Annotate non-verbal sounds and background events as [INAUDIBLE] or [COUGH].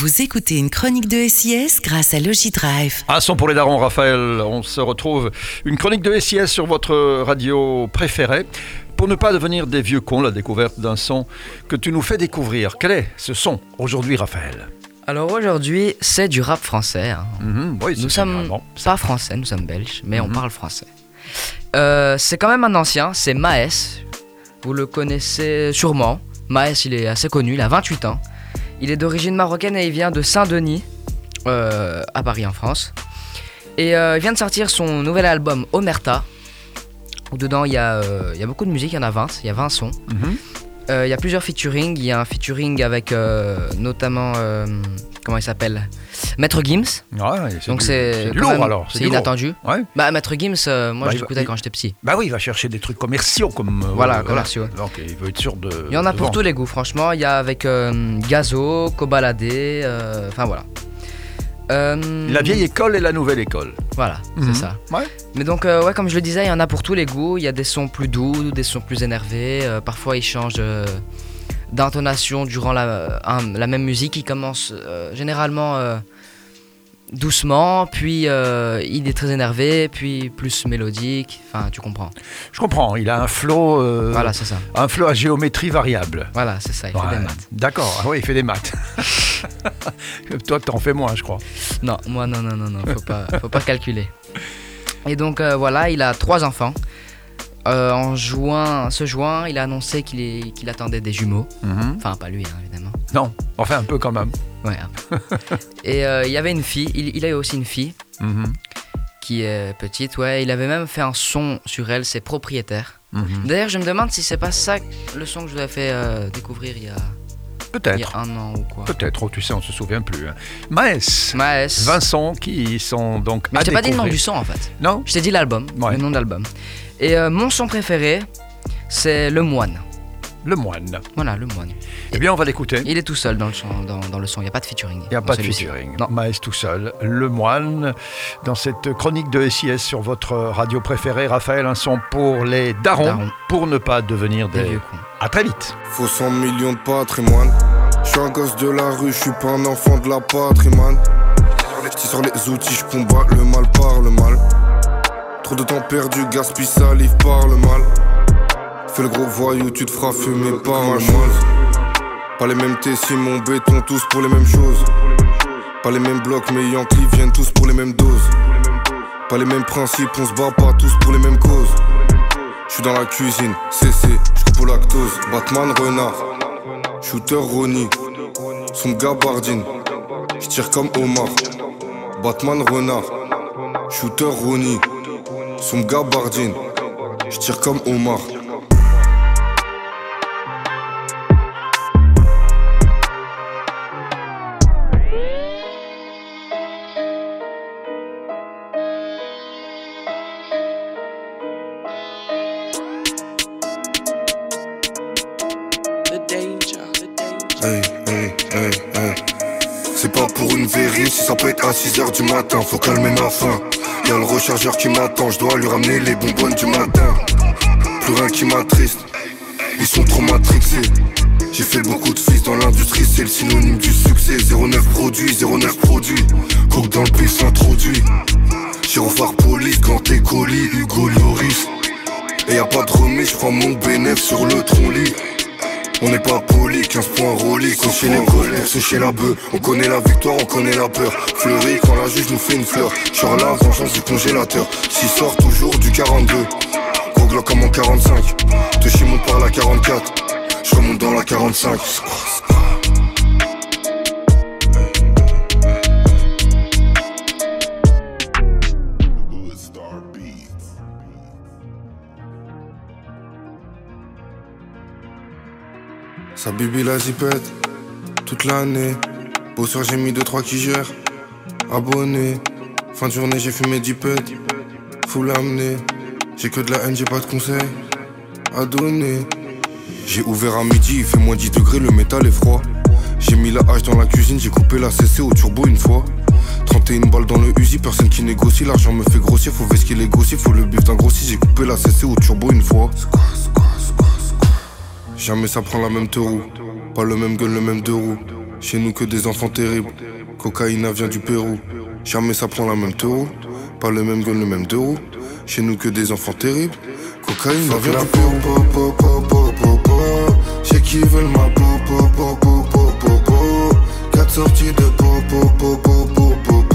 Vous écoutez une chronique de SIS grâce à Logidrive. Un son pour les darons, Raphaël. On se retrouve. Une chronique de SIS sur votre radio préférée. Pour ne pas devenir des vieux cons, la découverte d'un son que tu nous fais découvrir. Quel est ce son aujourd'hui, Raphaël? Alors aujourd'hui, c'est du rap français. hein. Mhm, oui, c'est Nous sommes généralement. pas français, nous sommes belges, mais on Mhm. parle français. Euh, c'est quand même un ancien, c'est Maes. Vous le connaissez sûrement. Maes, il est assez connu, il a 28 ans. Il est d'origine marocaine et il vient de Saint-Denis, euh, à Paris en France. Et euh, il vient de sortir son nouvel album Omerta. Où dedans il y, a, euh, beaucoup de musique, il y en a 20, il y a 20 sons. Mhm. Il y a plusieurs featuring. Il y a un featuring avec euh, notamment. euh, comment il s'appelle? Maître Gims. Ouais, Donc c'est. lourd même- alors. C'est inattendu. Ouais. Bah, Maître Gims, euh, moi Bah, il- quand j'étais petit. Bah oui, il va chercher des trucs commerciaux comme. euh, Voilà, commerciaux. Donc il veut être sûr de. Il y en a pour vendre. tous les goûts, franchement. Il y a avec euh, Gazo, Kobalade, euh, enfin voilà. Euh, La vieille école et la nouvelle école. Voilà, Mhm. c'est ça. Ouais. Mais donc, euh, ouais, comme je le disais, il y en a pour tous les goûts. Il y a des sons plus doux, des sons plus énervés. euh, parfois, ils changent euh, d'intonation durant la, la même musique. Il commence euh, généralement doucement, puis euh, il est très énervé, puis plus mélodique. Enfin, tu comprends. Je comprends. Il a un flow. euh, Voilà, c'est ça. Un flow à géométrie variable. Voilà, c'est ça. Il fait des maths. D'accord. Ah oui, il fait des maths. [LAUGHS] Toi, t'en fais moins, je crois. Non, moi, non, non, non, non. Faut pas, faut pas calculer. Et donc, euh, voilà, il a trois enfants. En juin, ce juin, il a annoncé qu'il attendait des jumeaux. Mhm. Enfin, pas lui, hein, évidemment. Non, enfin un peu quand même. Ouais. [LAUGHS] Et euh, il y avait une fille, il, il a eu aussi une fille Mhm. qui est petite, ouais. Il avait même fait un son sur elle, c'est propriétaire. Mhm. D'ailleurs, je me demande si c'est pas ça le son que je vous ai fait euh, découvrir il y, a, Peut-être. un an ou quoi. Peut-être, oh, tu sais, on se souvient plus. hein. Maes, Maes. 20 sons qui sont donc Mais je t'ai pas dit le nom du son en fait. Non Je t'ai dit l'album, Ouais. le nom de l'album. Et euh, mon son préféré, c'est Le Moine. Le moine. Voilà, Le Moine. Eh bien, on va l'écouter. Il est tout seul dans le son, dans, dans le son. il n'y a pas de featuring. Il n'y a pas de featuring. Non. Maes tout seul. Le moine. Dans cette chronique de SIS sur votre radio préférée, Raphaël, un son pour les darons, Darons. pour ne pas devenir Des des... vieux cons. À très vite. Faut 100 millions de patrimoine. Je suis un gosse de la rue, je suis pas un enfant de la patrie, man. J'tire sur les outils, je combat le mal par le mal. Trop de temps perdu, gaspille salive par le mal. Le gros voyou, tu te feras fumer par ma chose. Pas les mêmes Tessis, mon béton, tous pour les mêmes choses. Pas les mêmes blocs, mais Yankees viennent tous pour les mêmes doses. Pas les mêmes principes, on se bat pas tous pour les mêmes causes. Je suis dans la cuisine, CC, je au lactose. Batman, renard, shooter, Ronnie, son gabardine. Je tire comme Omar. Batman, renard, shooter, Ronnie, son gabardine. Je tire comme Omar. C'est pas pour une vérif, si ça peut être à 6h du matin, faut calmer ma faim. Y'a le rechargeur qui m'attend, je dois lui ramener les bonbonnes du matin. Plus rien qui m'attriste, ils sont trop matrixés. J'ai fait beaucoup de fils dans l'industrie, c'est le synonyme du succès. 09 produit, 09 produit. Coke dans le pif introduit. Gyrophare police, quand t'es colis, Hugo Lloris. Et y a pas de remise, je prends mon bénéf sur le tronc-lit. On n'est pas poli, 15 points reliques, on chez les pour sécher la bœuf. On connaît la victoire, on connaît la peur. Fleury quand la juge nous fait une fleur. Genre la vengeance du congélateur. S'il sort toujours du 42. Gros Glock comme en 45. De chez mon par la 44. Je remonte dans la 45. Sa bibi la zipette, toute l'année. Bosseur, j'ai mis 2-3 qui gèrent. Abonné, fin de journée, j'ai fumé 10 pets. Faut l'amener, j'ai que de la haine, j'ai pas de conseils à donner. J'ai ouvert à midi, il fait moins 10 degrés, le métal est froid. J'ai mis la hache dans la cuisine, j'ai coupé la CC au turbo une fois. 31 balles dans le Uzi, personne qui négocie, l'argent me fait grossir, faut ce qu'il est grossier, faut le bif d'un grossier, j'ai coupé la CC au turbo une fois. Jamais ça prend la même te roue, pas le même gun, le même deux roues. Chez nous que des enfants terribles. Cocaïna vient du Pérou. Jamais ça prend la même taureau. Pas le même gun, le même deux Chez nous que des enfants terribles. Cocaïne vient du Pérou. Chez qui veulent ma po po po po po po Quatre sorties de po po po po